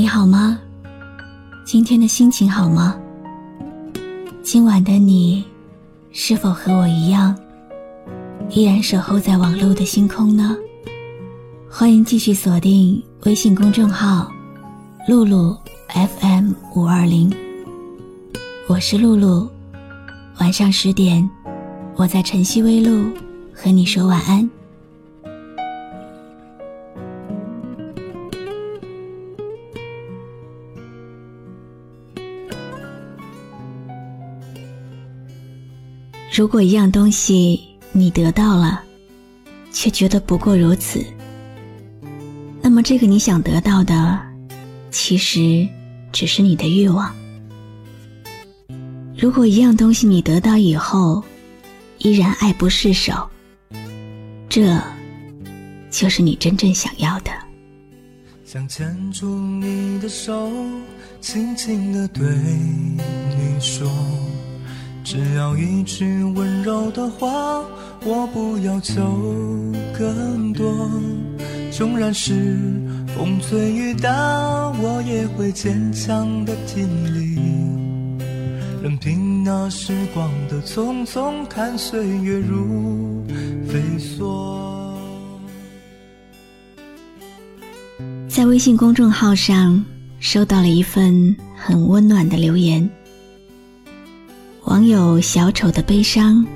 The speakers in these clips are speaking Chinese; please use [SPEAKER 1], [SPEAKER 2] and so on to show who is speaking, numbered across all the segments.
[SPEAKER 1] 你好吗？今天的心情好吗？今晚的你，是否和我一样，依然守候在网络的星空呢？欢迎继续锁定微信公众号“露露 FM 五二零”，我是露露。晚上十点，我在晨曦微露和你说晚安。如果一样东西你得到了，却觉得不过如此，那么这个你想得到的，其实只是你的欲望。如果一样东西你得到以后，依然爱不释手，这就是你真正想要的。
[SPEAKER 2] 想牵住你的手，轻轻地对你说。只要一句温柔的话，我不要求更多。纵然是风吹雨打，我也会坚强的挺立。任凭那时光的匆匆，看岁月如飞梭。
[SPEAKER 1] 在微信公众号上收到了一份很温暖的留言。网友小丑的悲伤，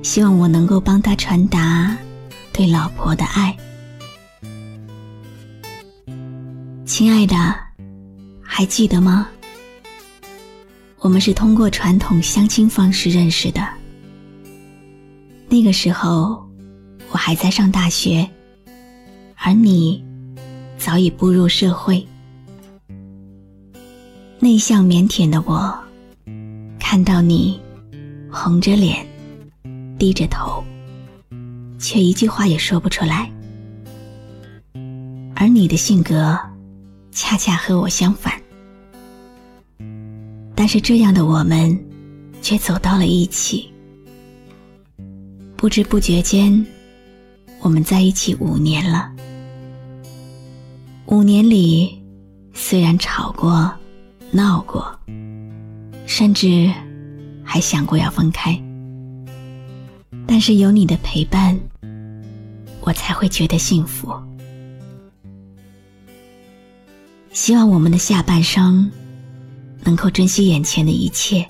[SPEAKER 1] 希望我能够帮他传达对老婆的爱。亲爱的，还记得吗？我们是通过传统相亲方式认识的。那个时候，我还在上大学，而你早已步入社会。内向腼腆的我。看到你红着脸、低着头，却一句话也说不出来。而你的性格恰恰和我相反，但是这样的我们却走到了一起。不知不觉间，我们在一起五年了。五年里，虽然吵过、闹过。甚至还想过要分开，但是有你的陪伴，我才会觉得幸福。希望我们的下半生能够珍惜眼前的一切，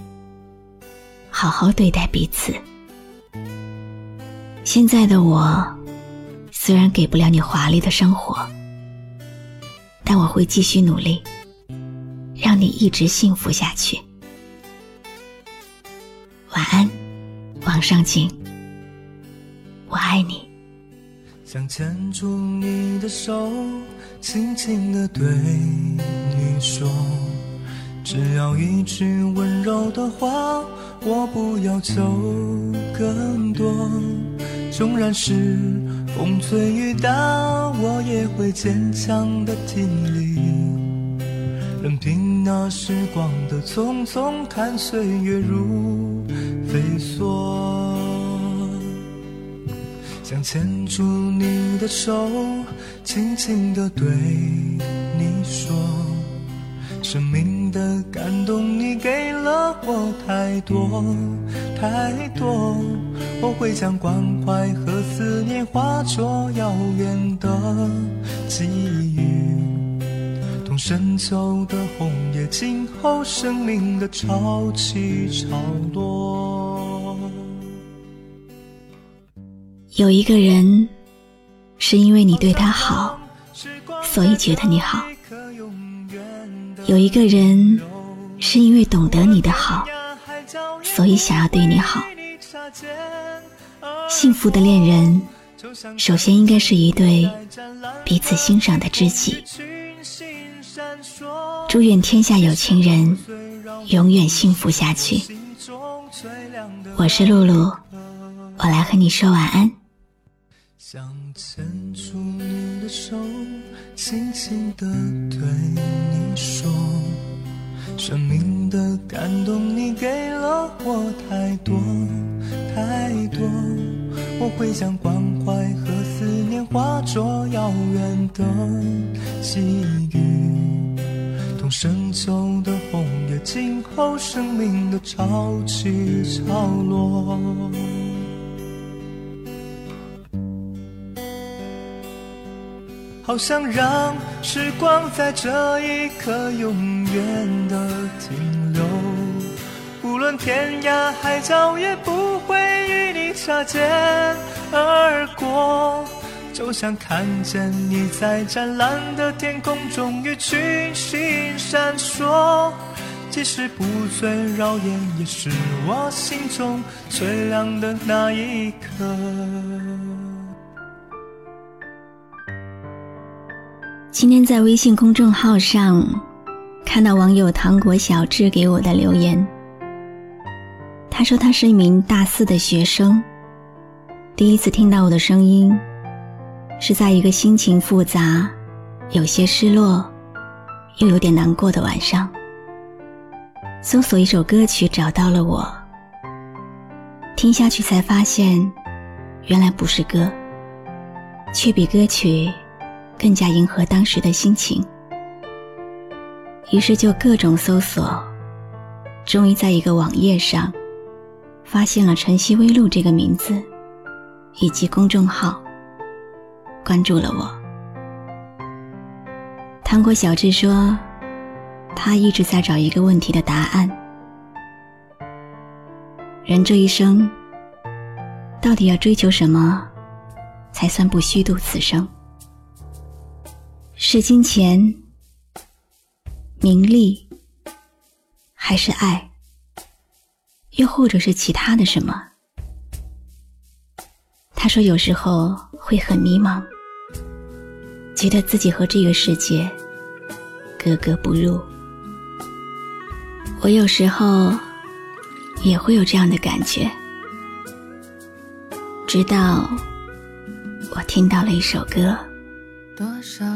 [SPEAKER 1] 好好对待彼此。现在的我虽然给不了你华丽的生活，但我会继续努力，让你一直幸福下去。晚安，王上景，我爱你。
[SPEAKER 2] 想牵住你的手，轻轻的对你说，只要一句温柔的话，我不要求更多。纵然是风吹雨打，我也会坚强的挺立。任凭那时光的匆匆，看岁月如。飞梭，想牵住你的手，轻轻地对你说，生命的感动你给了我太多太多，我会将关怀和思念化作遥远的际遇。深秋的红叶，静候生命的潮起潮落。
[SPEAKER 1] 有一个人，是因为你对他好，所以觉得你好；有一个人，是因为懂得你的好，所以想要对你好。幸福的恋人，首先应该是一对彼此欣赏的知己。祝愿天下有情人永远幸福下去。我是露露，我来和你说晚安。
[SPEAKER 2] 想牵住你的手，轻轻地对你说，生命的感动你给了我太多太多，我会将关怀和思念化作遥远的际遇。深秋的红叶静候生命的潮起潮落。好想让时光在这一刻永远的停留，无论天涯海角也不会与你擦肩而过。就像看见你在湛蓝的天空中与群星闪烁，即使不最耀眼，也是我心中最亮的那一颗。
[SPEAKER 1] 今天在微信公众号上看到网友糖果小智给我的留言，他说他是一名大四的学生，第一次听到我的声音，是在一个心情复杂、有些失落又有点难过的晚上，搜索一首歌曲找到了我，听下去才发现，原来不是歌，却比歌曲。更加迎合当时的心情，于是就各种搜索，终于在一个网页上发现了“晨曦微露”这个名字以及公众号，关注了我。糖果小智说，他一直在找一个问题的答案：人这一生到底要追求什么，才算不虚度此生？是金钱、名利，还是爱？又或者是其他的什么？他说有时候会很迷茫，觉得自己和这个世界格格不入。我有时候也会有这样的感觉，直到我听到了一首歌。
[SPEAKER 3] 多少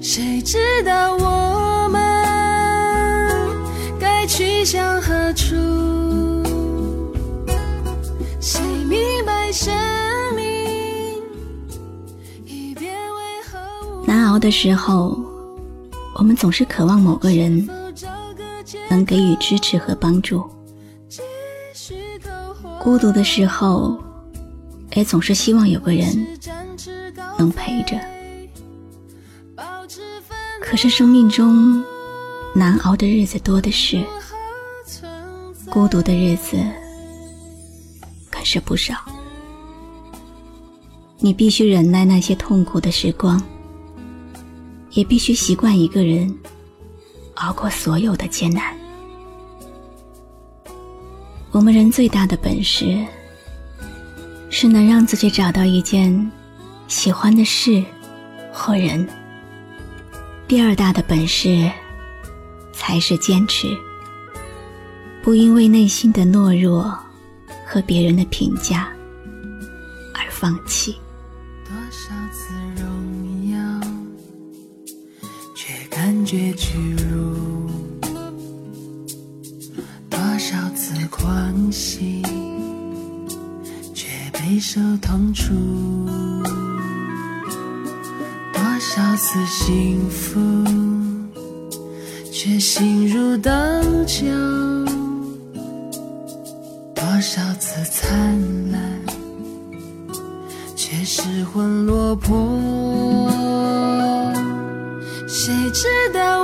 [SPEAKER 3] 谁知道我们该去向何处？谁明白生命？
[SPEAKER 1] 难熬的时候，我们总是渴望某个人能给予支持和帮助；孤独的时候。也总是希望有个人能陪着，可是生命中难熬的日子多的是，孤独的日子可是不少。你必须忍耐那些痛苦的时光，也必须习惯一个人熬过所有的艰难。我们人最大的本事。是能让自己找到一件喜欢的事或人。第二大的本事，才是坚持，不因为内心的懦弱和别人的评价而放弃。
[SPEAKER 3] 多少次荣耀，却感觉屈辱；多少次狂喜。备受痛楚，多少次幸福，却心如刀绞；多少次灿烂，却失魂落魄。谁知道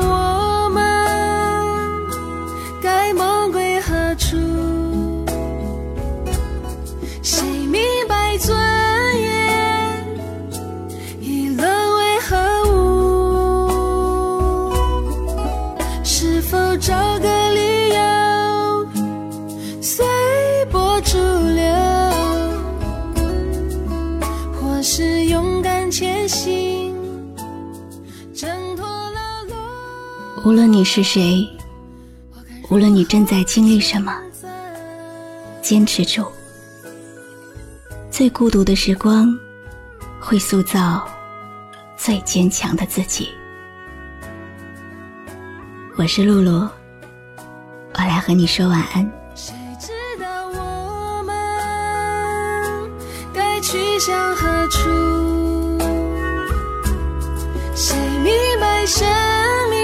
[SPEAKER 1] 无论你是谁，无论你正在经历什么，坚持住。最孤独的时光，会塑造最坚强的自己。我是露露，我来和你说晚安。
[SPEAKER 3] 谁知道我们该去向何处？谁明白生命